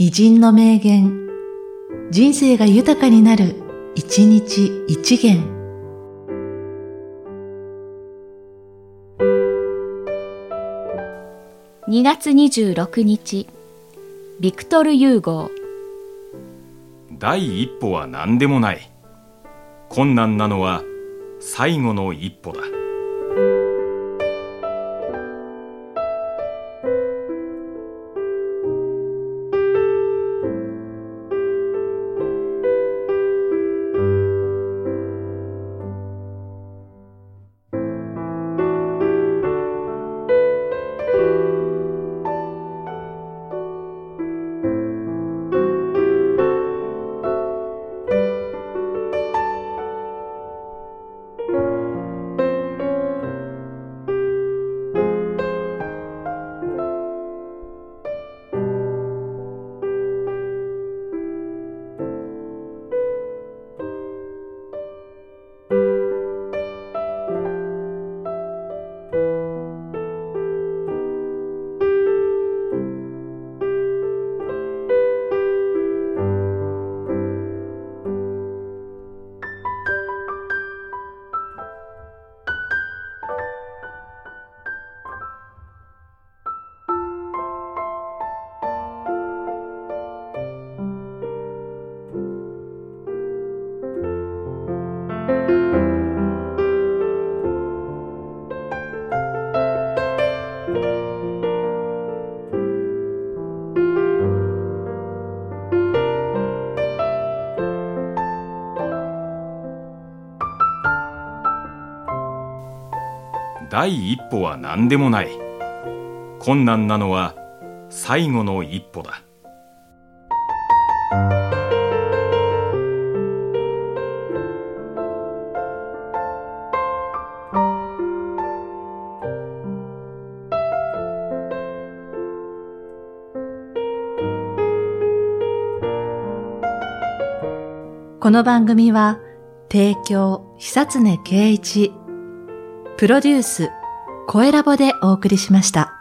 偉人の名言、人生が豊かになる、一日一元。2月26日、ビクトル・ユーゴ第一歩は何でもない。困難なのは最後の一歩だ。第一歩は何でもない。困難なのは最後の一歩だ。この番組は、提供、久常圭一、プロデュース、声ラボでお送りしました。